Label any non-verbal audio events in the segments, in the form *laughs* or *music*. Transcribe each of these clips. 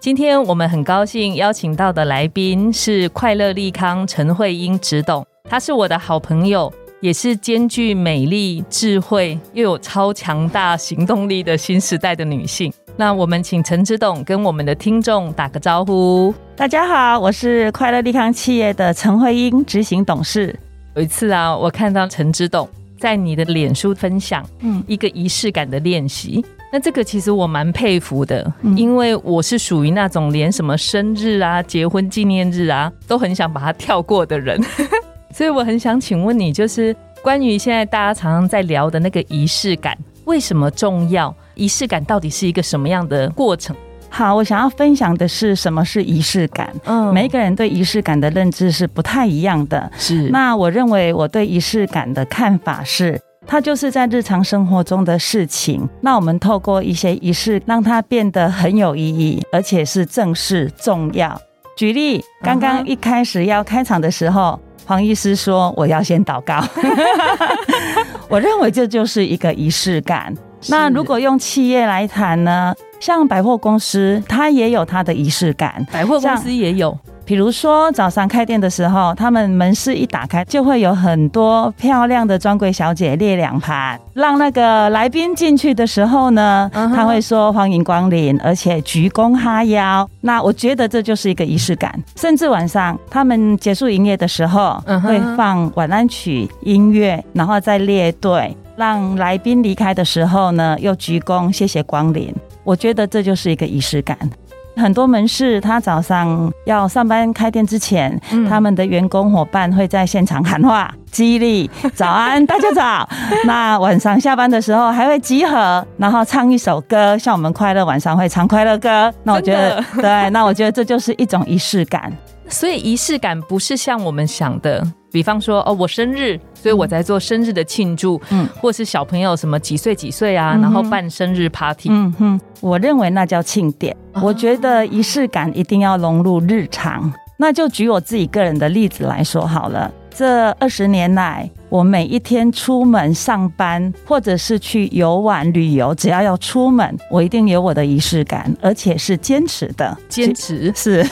今天我们很高兴邀请到的来宾是快乐利康陈慧英执董，她是我的好朋友，也是兼具美丽、智慧又有超强大行动力的新时代的女性。那我们请陈执董跟我们的听众打个招呼。大家好，我是快乐利康企业的陈慧英执行董事。有一次啊，我看到陈执董在你的脸书分享，嗯，一个仪式感的练习。那这个其实我蛮佩服的，因为我是属于那种连什么生日啊、结婚纪念日啊都很想把它跳过的人，*laughs* 所以我很想请问你，就是关于现在大家常常在聊的那个仪式感，为什么重要？仪式感到底是一个什么样的过程？好，我想要分享的是什么是仪式感。嗯，每一个人对仪式感的认知是不太一样的。是，那我认为我对仪式感的看法是。它就是在日常生活中的事情，那我们透过一些仪式，让它变得很有意义，而且是正式重要。举例，刚刚一开始要开场的时候，黄医师说我要先祷告，*laughs* 我认为这就是一个仪式感。那如果用企业来谈呢？像百货公司，它也有它的仪式感，百货公司也有。比如说早上开店的时候，他们门市一打开，就会有很多漂亮的专柜小姐列两排，让那个来宾进去的时候呢，他会说欢迎光临，而且鞠躬哈腰。那我觉得这就是一个仪式感。甚至晚上他们结束营业的时候，会放晚安曲音乐，然后再列队，让来宾离开的时候呢，又鞠躬谢谢光临。我觉得这就是一个仪式感。很多门市，他早上要上班开店之前，他们的员工伙伴会在现场喊话，激励早安，大家早。*laughs* 那晚上下班的时候还会集合，然后唱一首歌，像我们快乐晚上会唱快乐歌。那我觉得，对，那我觉得这就是一种仪式感。所以仪式感不是像我们想的。比方说哦，我生日，所以我在做生日的庆祝，嗯，或是小朋友什么几岁几岁啊，然后办生日 party，嗯哼，我认为那叫庆典。我觉得仪式感一定要融入日常。那就举我自己个人的例子来说好了。这二十年来，我每一天出门上班，或者是去游玩旅游，只要要出门，我一定有我的仪式感，而且是坚持的。坚持 *laughs* 是。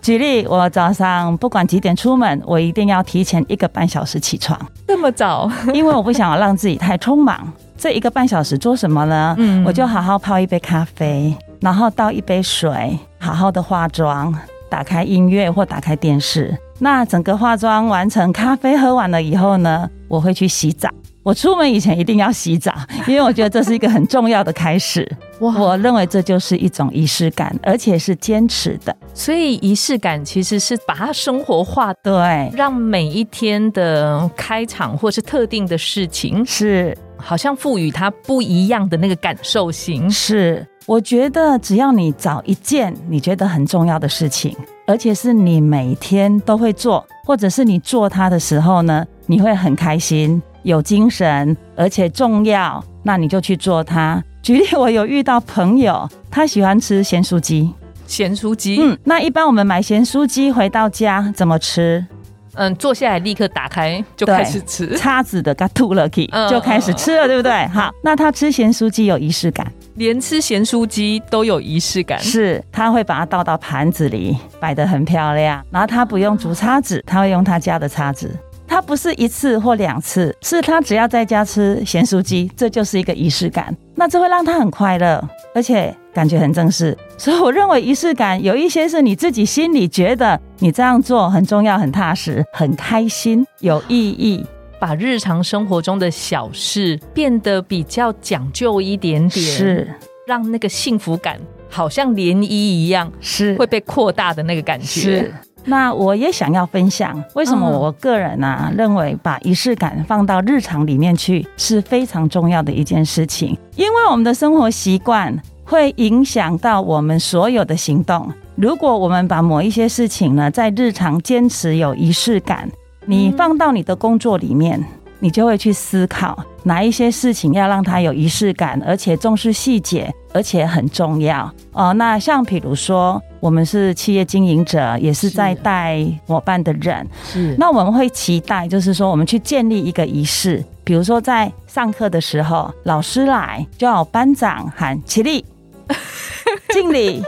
举例，我早上不管几点出门，我一定要提前一个半小时起床。这么早？因为我不想要让自己太匆忙。这一个半小时做什么呢？嗯，我就好好泡一杯咖啡，然后倒一杯水，好好的化妆。打开音乐或打开电视，那整个化妆完成，咖啡喝完了以后呢，我会去洗澡。我出门以前一定要洗澡，因为我觉得这是一个很重要的开始。我认为这就是一种仪式感，而且是坚持的。所以仪式感其实是把它生活化，对，让每一天的开场或是特定的事情，是好像赋予它不一样的那个感受性，是。我觉得只要你找一件你觉得很重要的事情，而且是你每天都会做，或者是你做它的时候呢，你会很开心、有精神，而且重要，那你就去做它。举例，我有遇到朋友，他喜欢吃咸酥鸡，咸酥鸡，嗯，那一般我们买咸酥鸡回到家怎么吃？嗯，坐下来立刻打开就开始吃，叉子的 got to lucky 就开始吃了，对不对？好，那他吃咸酥鸡有仪式感，连吃咸酥鸡都有仪式感，是他会把它倒到盘子里，摆得很漂亮，然后他不用竹叉子，他会用他家的叉子。他不是一次或两次，是他只要在家吃咸酥鸡，这就是一个仪式感。那这会让他很快乐，而且感觉很正式。所以我认为仪式感有一些是你自己心里觉得你这样做很重要、很踏实、很开心、有意义，把日常生活中的小事变得比较讲究一点点，是让那个幸福感好像涟漪一样，是会被扩大的那个感觉。是。那我也想要分享，为什么我个人呢认为把仪式感放到日常里面去是非常重要的一件事情，因为我们的生活习惯会影响到我们所有的行动。如果我们把某一些事情呢，在日常坚持有仪式感，你放到你的工作里面，你就会去思考哪一些事情要让它有仪式感，而且重视细节，而且很重要哦。那像比如说，我们是企业经营者，也是在带伙伴的人，是那我们会期待，就是说我们去建立一个仪式，比如说在上课的时候，老师来就要班长喊起立，*laughs* 敬礼。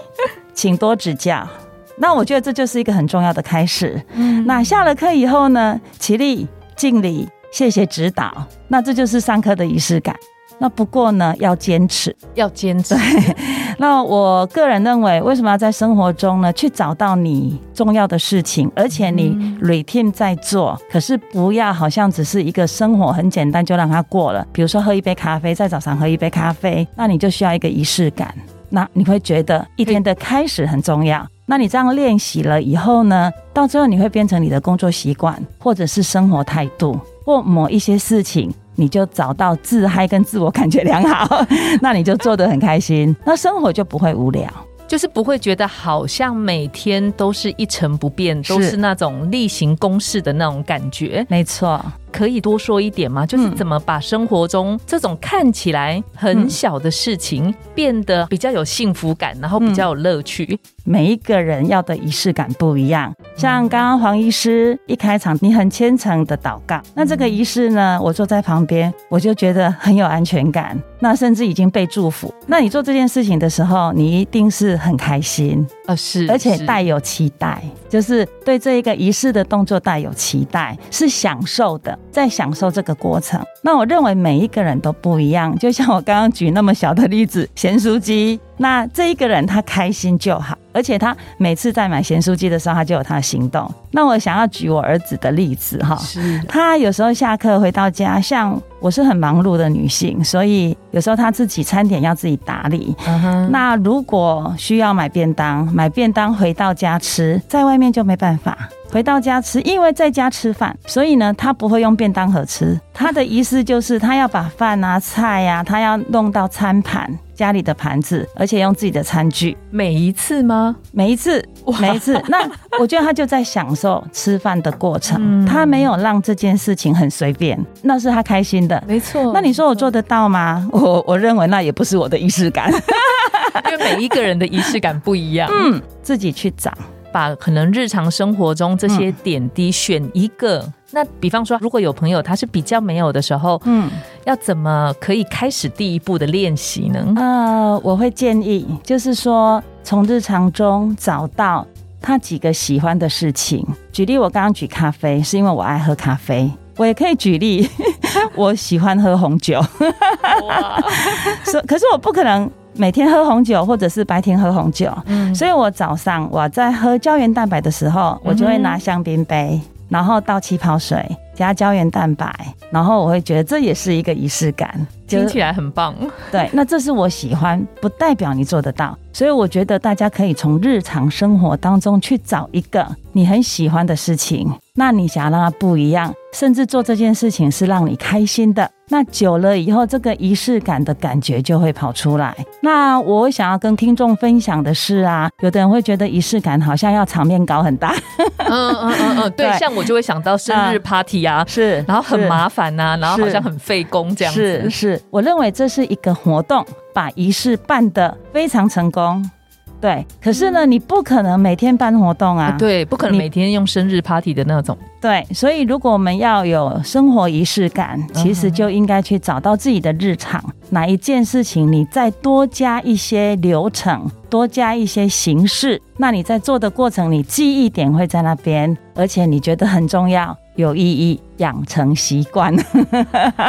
请多指教。那我觉得这就是一个很重要的开始。嗯，那下了课以后呢，起立敬礼，谢谢指导。那这就是上课的仪式感。那不过呢，要坚持，要坚持。*laughs* 那我个人认为，为什么要在生活中呢，去找到你重要的事情，而且你 routine 在做，可是不要好像只是一个生活很简单就让它过了。比如说喝一杯咖啡，在早上喝一杯咖啡，那你就需要一个仪式感。那你会觉得一天的开始很重要。那你这样练习了以后呢，到最后你会变成你的工作习惯，或者是生活态度，或某一些事情，你就找到自嗨跟自我感觉良好，*laughs* 那你就做得很开心，那生活就不会无聊。就是不会觉得好像每天都是一成不变，都是那种例行公事的那种感觉。没错。可以多说一点吗？就是怎么把生活中这种看起来很小的事情变得比较有幸福感，然后比较有乐趣。每一个人要的仪式感不一样。像刚刚黄医师一开场，你很虔诚的祷告，那这个仪式呢，我坐在旁边，我就觉得很有安全感。那甚至已经被祝福。那你做这件事情的时候，你一定是很开心呃，是，而且带有期待，就是对这一个仪式的动作带有期待，是享受的。在享受这个过程，那我认为每一个人都不一样。就像我刚刚举那么小的例子，咸酥鸡，那这一个人他开心就好，而且他每次在买咸酥鸡的时候，他就有他的行动。那我想要举我儿子的例子哈，他有时候下课回到家，像我是很忙碌的女性，所以有时候他自己餐点要自己打理。那如果需要买便当，买便当回到家吃，在外面就没办法。回到家吃，因为在家吃饭，所以呢，他不会用便当盒吃。他的意思就是，他要把饭啊、菜呀，他要弄到餐盘家里的盘子，而且用自己的餐具。每一次吗？每一次，每一次。那我觉得他就在享受吃饭的过程，他没有让这件事情很随便，那是他开心的。没错。那你说我做得到吗？我我认为那也不是我的仪式感，*laughs* 因为每一个人的仪式感不一样。嗯，自己去找。把可能日常生活中这些点滴选一个，那比方说，如果有朋友他是比较没有的时候，嗯，要怎么可以开始第一步的练习呢？呃，我会建议就是说，从日常中找到他几个喜欢的事情。举例，我刚刚举咖啡，是因为我爱喝咖啡。我也可以举例，*laughs* 我喜欢喝红酒。*laughs* 可是我不可能。每天喝红酒，或者是白天喝红酒，嗯，所以我早上我在喝胶原蛋白的时候，我就会拿香槟杯，然后倒气泡水，加胶原蛋白，然后我会觉得这也是一个仪式感，听起来很棒。对，那这是我喜欢，不代表你做得到，所以我觉得大家可以从日常生活当中去找一个你很喜欢的事情，那你想要让它不一样，甚至做这件事情是让你开心的。那久了以后，这个仪式感的感觉就会跑出来。那我想要跟听众分享的是啊，有的人会觉得仪式感好像要场面搞很大，嗯嗯嗯嗯，*laughs* 对，像我就会想到生日 party 啊，是，然后很麻烦呐，然后好像很费工这样子。是是，我认为这是一个活动，把仪式办得非常成功。对，可是呢，你不可能每天办活动啊，对，不可能每天用生日 party 的那种。对，所以如果我们要有生活仪式感，其实就应该去找到自己的日常，哪一件事情你再多加一些流程，多加一些形式，那你在做的过程，你记忆点会在那边，而且你觉得很重要。有意义，养成习惯，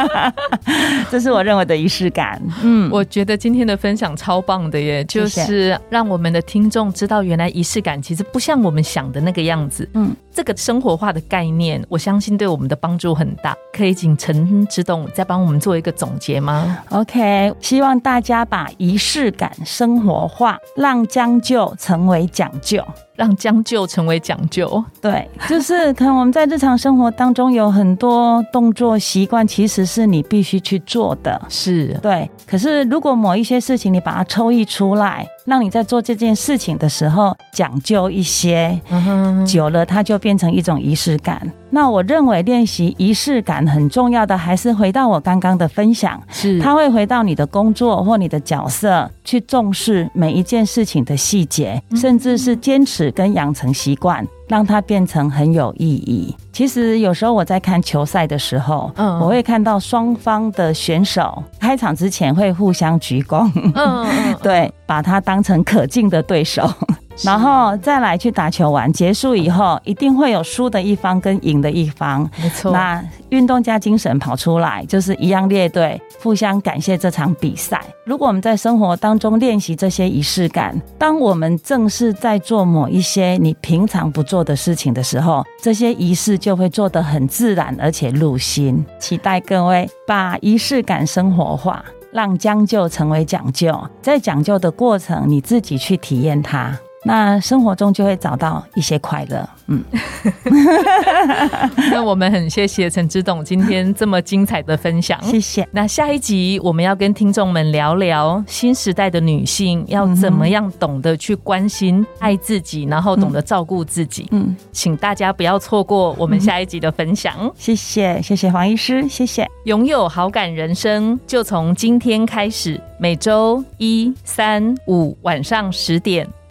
*laughs* 这是我认为的仪式感。嗯，我觉得今天的分享超棒的耶，就是让我们的听众知道，原来仪式感其实不像我们想的那个样子。嗯，这个生活化的概念，我相信对我们的帮助很大。可以请陈之栋再帮我们做一个总结吗？OK。OK，希望大家把仪式感生活化，让将就成为讲究。让将就成为讲究，对，就是可能我们在日常生活当中有很多动作习惯，其实是你必须去做的，是对。可是如果某一些事情你把它抽一出来，让你在做这件事情的时候讲究一些，久了它就变成一种仪式感。那我认为练习仪式感很重要的，还是回到我刚刚的分享，是它会回到你的工作或你的角色，去重视每一件事情的细节，甚至是坚持。跟养成习惯，让它变成很有意义。其实有时候我在看球赛的时候，嗯，我会看到双方的选手开场之前会互相鞠躬，嗯嗯，*laughs* 对，把它当成可敬的对手。然后再来去打球完结束以后，一定会有输的一方跟赢的一方。没错，那运动家精神跑出来，就是一样列队，互相感谢这场比赛。如果我们在生活当中练习这些仪式感，当我们正式在做某一些你平常不做的事情的时候，这些仪式就会做得很自然，而且入心。期待各位把仪式感生活化，让将就成为讲究，在讲究的过程，你自己去体验它。那生活中就会找到一些快乐，嗯。*laughs* 那我们很谢谢陈之董今天这么精彩的分享，谢谢。那下一集我们要跟听众们聊聊新时代的女性要怎么样懂得去关心、爱自己，然后懂得照顾自己。嗯，请大家不要错过我们下一集的分享。谢谢，谢谢黄医师，谢谢。拥有好感人生，就从今天开始。每周一、三、五晚上十点，